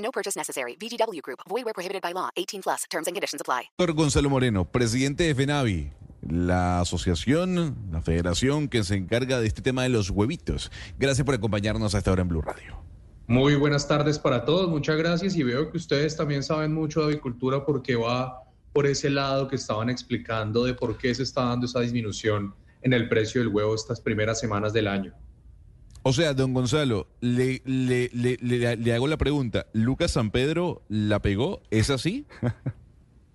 No purchase necessary. VGW Group. Void where prohibited by law. 18 plus. Terms and conditions apply. Doctor Gonzalo Moreno, presidente de FENAVI, la asociación, la federación que se encarga de este tema de los huevitos. Gracias por acompañarnos a esta hora en Blue Radio. Muy buenas tardes para todos, muchas gracias y veo que ustedes también saben mucho de avicultura porque va por ese lado que estaban explicando de por qué se está dando esa disminución en el precio del huevo estas primeras semanas del año. O sea, don Gonzalo, le, le, le, le, hago la pregunta, ¿Lucas San Pedro la pegó? ¿Es así?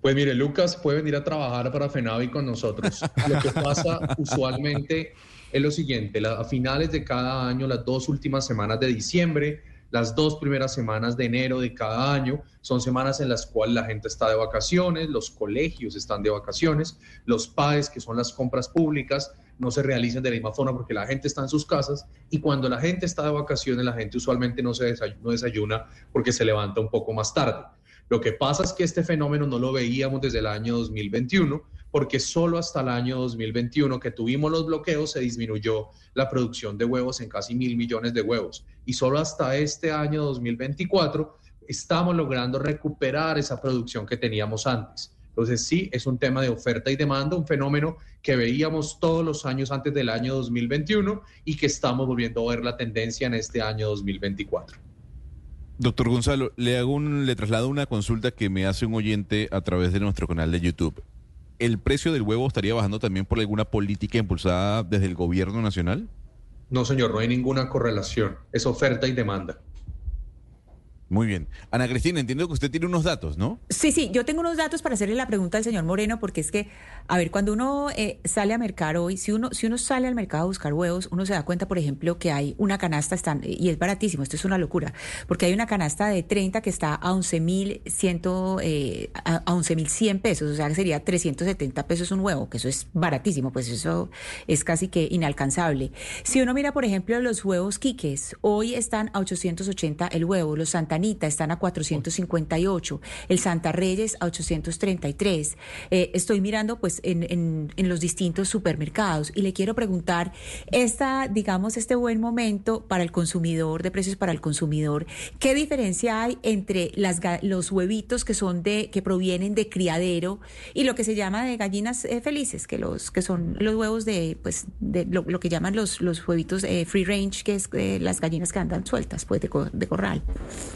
Pues mire, Lucas puede venir a trabajar para FENAVI con nosotros. Lo que pasa usualmente es lo siguiente, a finales de cada año, las dos últimas semanas de diciembre, las dos primeras semanas de enero de cada año son semanas en las cuales la gente está de vacaciones, los colegios están de vacaciones, los PAES, que son las compras públicas, no se realizan de la misma forma porque la gente está en sus casas y cuando la gente está de vacaciones, la gente usualmente no, se desayuna, no desayuna porque se levanta un poco más tarde. Lo que pasa es que este fenómeno no lo veíamos desde el año 2021 porque solo hasta el año 2021 que tuvimos los bloqueos se disminuyó la producción de huevos en casi mil millones de huevos. Y solo hasta este año 2024 estamos logrando recuperar esa producción que teníamos antes. Entonces sí, es un tema de oferta y demanda, un fenómeno que veíamos todos los años antes del año 2021 y que estamos volviendo a ver la tendencia en este año 2024. Doctor Gonzalo, le hago un, le traslado una consulta que me hace un oyente a través de nuestro canal de YouTube. ¿el precio del huevo estaría bajando también por alguna política impulsada desde el gobierno nacional? No, señor, no hay ninguna correlación. Es oferta y demanda. Muy bien. Ana Cristina, entiendo que usted tiene unos datos, ¿no? Sí, sí, yo tengo unos datos para hacerle la pregunta al señor Moreno, porque es que, a ver, cuando uno eh, sale a mercar hoy, si uno, si uno sale al mercado a buscar huevos, uno se da cuenta, por ejemplo, que hay una canasta, están, y es baratísimo, esto es una locura, porque hay una canasta de 30 que está a 11.100 eh, a 11.100 pesos, o sea que sería 370 pesos un huevo, que eso es baratísimo, pues eso es casi que inalcanzable. Si uno mira, por ejemplo, los huevos quiques, hoy están a 880 el huevo, los Santa Anita están a 458, el Santa Reyes a 833. Eh, estoy mirando pues en, los distintos supermercados y le quiero preguntar, esta, digamos, este buen momento para el consumidor, de precios para el consumidor, ¿qué diferencia hay entre las, los huevitos que son de, que provienen de criadero y lo que se llama de gallinas eh, felices, que los, que son los huevos de, pues, de lo, que llaman los, los huevitos eh, free range, que es las gallinas que andan sueltas, pues, de, de corral?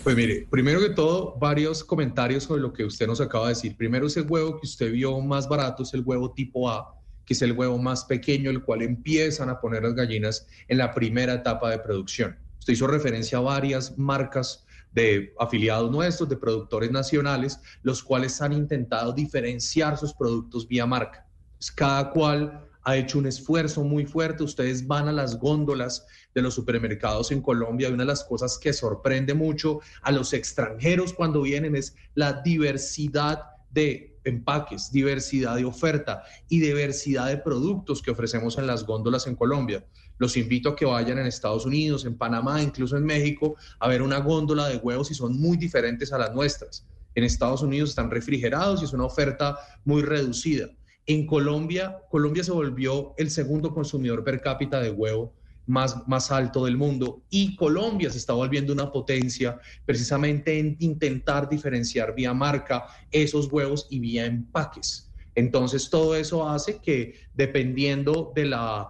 Pues mire, primero que todo, varios comentarios sobre lo que usted nos acaba de decir. Primero, ese huevo que usted vio más barato es el huevo tipo A, que es el huevo más pequeño, el cual empiezan a poner las gallinas en la primera etapa de producción. Usted hizo referencia a varias marcas de afiliados nuestros, de productores nacionales, los cuales han intentado diferenciar sus productos vía marca. cada cual ha hecho un esfuerzo muy fuerte. Ustedes van a las góndolas de los supermercados en Colombia y una de las cosas que sorprende mucho a los extranjeros cuando vienen es la diversidad de empaques, diversidad de oferta y diversidad de productos que ofrecemos en las góndolas en Colombia. Los invito a que vayan en Estados Unidos, en Panamá, incluso en México, a ver una góndola de huevos y son muy diferentes a las nuestras. En Estados Unidos están refrigerados y es una oferta muy reducida. En Colombia, Colombia se volvió el segundo consumidor per cápita de huevo más, más alto del mundo y Colombia se está volviendo una potencia precisamente en intentar diferenciar vía marca esos huevos y vía empaques. Entonces todo eso hace que dependiendo de la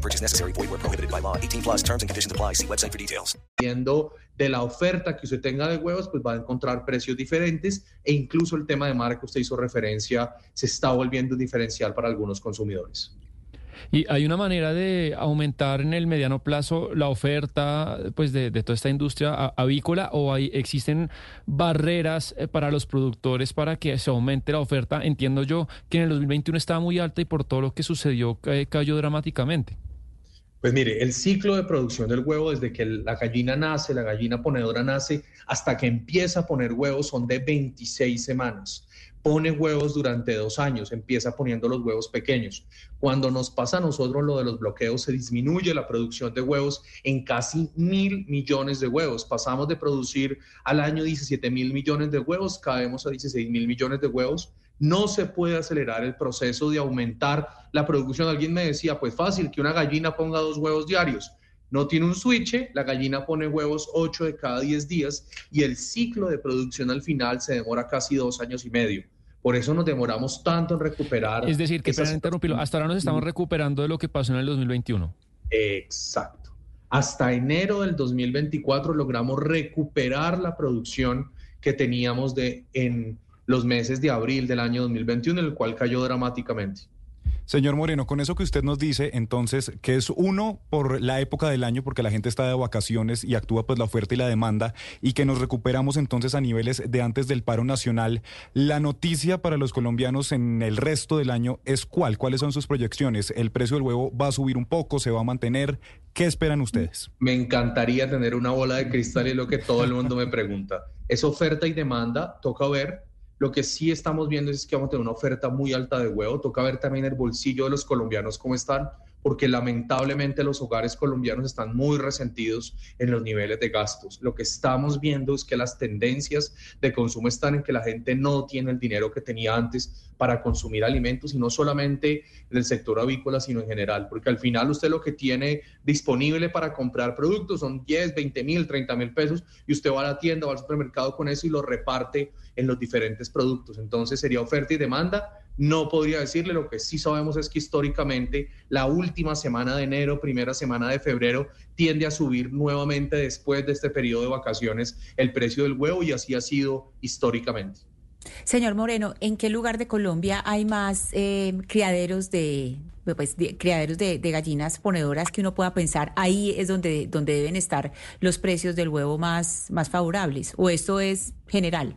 purchase necessary. Void where prohibited by law. 18 plus terms and conditions apply. See website for details. De la oferta que usted tenga de huevos, pues va a encontrar precios diferentes e incluso el tema de marca que usted hizo referencia se está volviendo diferencial para algunos consumidores. Y hay una manera de aumentar en el mediano plazo la oferta pues, de, toda esta industria avícola o hay, existen barreras eh, para los productores para que se aumente la oferta. Entiendo yo que en el 2021 estaba muy alta y por todo lo que sucedió eh, cayó dramáticamente. Pues mire, el ciclo de producción del huevo, desde que la gallina nace, la gallina ponedora nace, hasta que empieza a poner huevos, son de 26 semanas. Pone huevos durante dos años, empieza poniendo los huevos pequeños. Cuando nos pasa a nosotros lo de los bloqueos, se disminuye la producción de huevos en casi mil millones de huevos. Pasamos de producir al año 17 mil millones de huevos, caemos a 16 mil millones de huevos no se puede acelerar el proceso de aumentar la producción. Alguien me decía, pues fácil, que una gallina ponga dos huevos diarios. No tiene un switch, la gallina pone huevos 8 de cada 10 días y el ciclo de producción al final se demora casi dos años y medio. Por eso nos demoramos tanto en recuperar. Es decir, que interrumpirlo, hasta ahora nos estamos recuperando de lo que pasó en el 2021. Exacto. Hasta enero del 2024 logramos recuperar la producción que teníamos de, en los meses de abril del año 2021, el cual cayó dramáticamente. Señor Moreno, con eso que usted nos dice, entonces, que es uno por la época del año, porque la gente está de vacaciones y actúa pues la oferta y la demanda, y que nos recuperamos entonces a niveles de antes del paro nacional. La noticia para los colombianos en el resto del año es cuál, cuáles son sus proyecciones. ¿El precio del huevo va a subir un poco, se va a mantener? ¿Qué esperan ustedes? Me encantaría tener una bola de cristal y lo que todo el mundo me pregunta. Es oferta y demanda, toca ver. Lo que sí estamos viendo es que vamos a tener una oferta muy alta de huevo. Toca ver también el bolsillo de los colombianos cómo están, porque lamentablemente los hogares colombianos están muy resentidos en los niveles de gastos. Lo que estamos viendo es que las tendencias de consumo están en que la gente no tiene el dinero que tenía antes para consumir alimentos y no solamente en el sector avícola, sino en general, porque al final usted lo que tiene disponible para comprar productos son 10, 20 mil, 30 mil pesos y usted va a la tienda o al supermercado con eso y lo reparte en los diferentes productos. Entonces sería oferta y demanda. No podría decirle, lo que sí sabemos es que históricamente la última semana de enero, primera semana de febrero, tiende a subir nuevamente después de este periodo de vacaciones el precio del huevo y así ha sido históricamente. Señor Moreno, ¿en qué lugar de Colombia hay más eh, criaderos de pues, de- criaderos de, de gallinas ponedoras que uno pueda pensar ahí es donde, donde deben estar los precios del huevo más, más favorables? ¿O esto es general?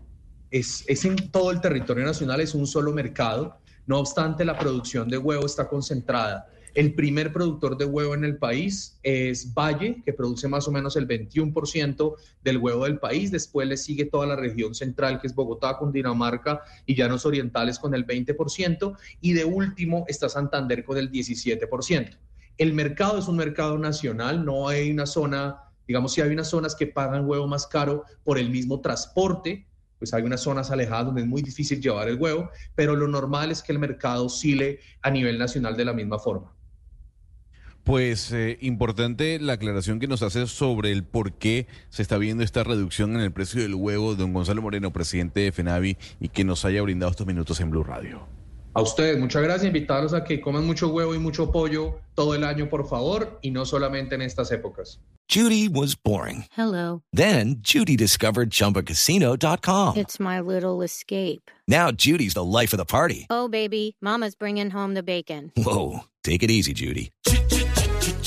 Es, es en todo el territorio nacional, es un solo mercado. No obstante, la producción de huevo está concentrada. El primer productor de huevo en el país es Valle, que produce más o menos el 21% del huevo del país. Después le sigue toda la región central, que es Bogotá, Cundinamarca y Llanos Orientales con el 20%. Y de último está Santander con el 17%. El mercado es un mercado nacional, no hay una zona, digamos, si hay unas zonas que pagan huevo más caro por el mismo transporte, pues hay unas zonas alejadas donde es muy difícil llevar el huevo, pero lo normal es que el mercado oscile a nivel nacional de la misma forma. Pues eh, importante la aclaración que nos hace sobre el por qué se está viendo esta reducción en el precio del huevo, don Gonzalo Moreno, presidente de FENAVI, y que nos haya brindado estos minutos en Blue Radio. A ustedes, muchas gracias. Invitarlos a que coman mucho huevo y mucho pollo todo el año, por favor, y no solamente en estas épocas. Judy was boring. Hello. Then Judy discovered ChumbaCasino.com. It's my little escape. Now Judy's the life of the party. Oh, baby, Mama's bringing home the bacon. Whoa, take it easy, Judy.